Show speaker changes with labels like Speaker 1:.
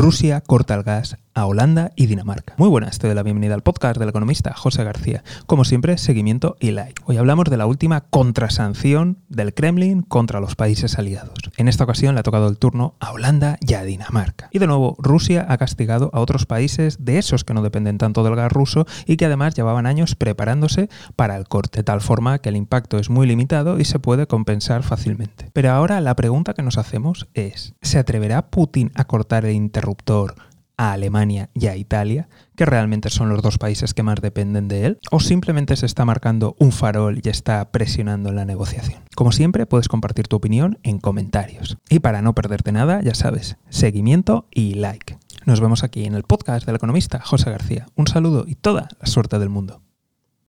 Speaker 1: Rusia corta el gas a Holanda y Dinamarca. Muy buenas, te doy la bienvenida al podcast del economista José García. Como siempre, seguimiento y like. Hoy hablamos de la última contrasanción del Kremlin contra los países aliados. En esta ocasión le ha tocado el turno a Holanda y a Dinamarca. Y de nuevo, Rusia ha castigado a otros países de esos que no dependen tanto del gas ruso y que además llevaban años preparándose para el corte, de tal forma que el impacto es muy limitado y se puede compensar fácilmente. Pero ahora la pregunta que nos hacemos es, ¿se atreverá Putin a cortar el interruptor a Alemania y a Italia, que realmente son los dos países que más dependen de él, o simplemente se está marcando un farol y está presionando en la negociación. Como siempre, puedes compartir tu opinión en comentarios. Y para no perderte nada, ya sabes, seguimiento y like. Nos vemos aquí en el podcast del economista José García. Un saludo y toda la suerte del mundo.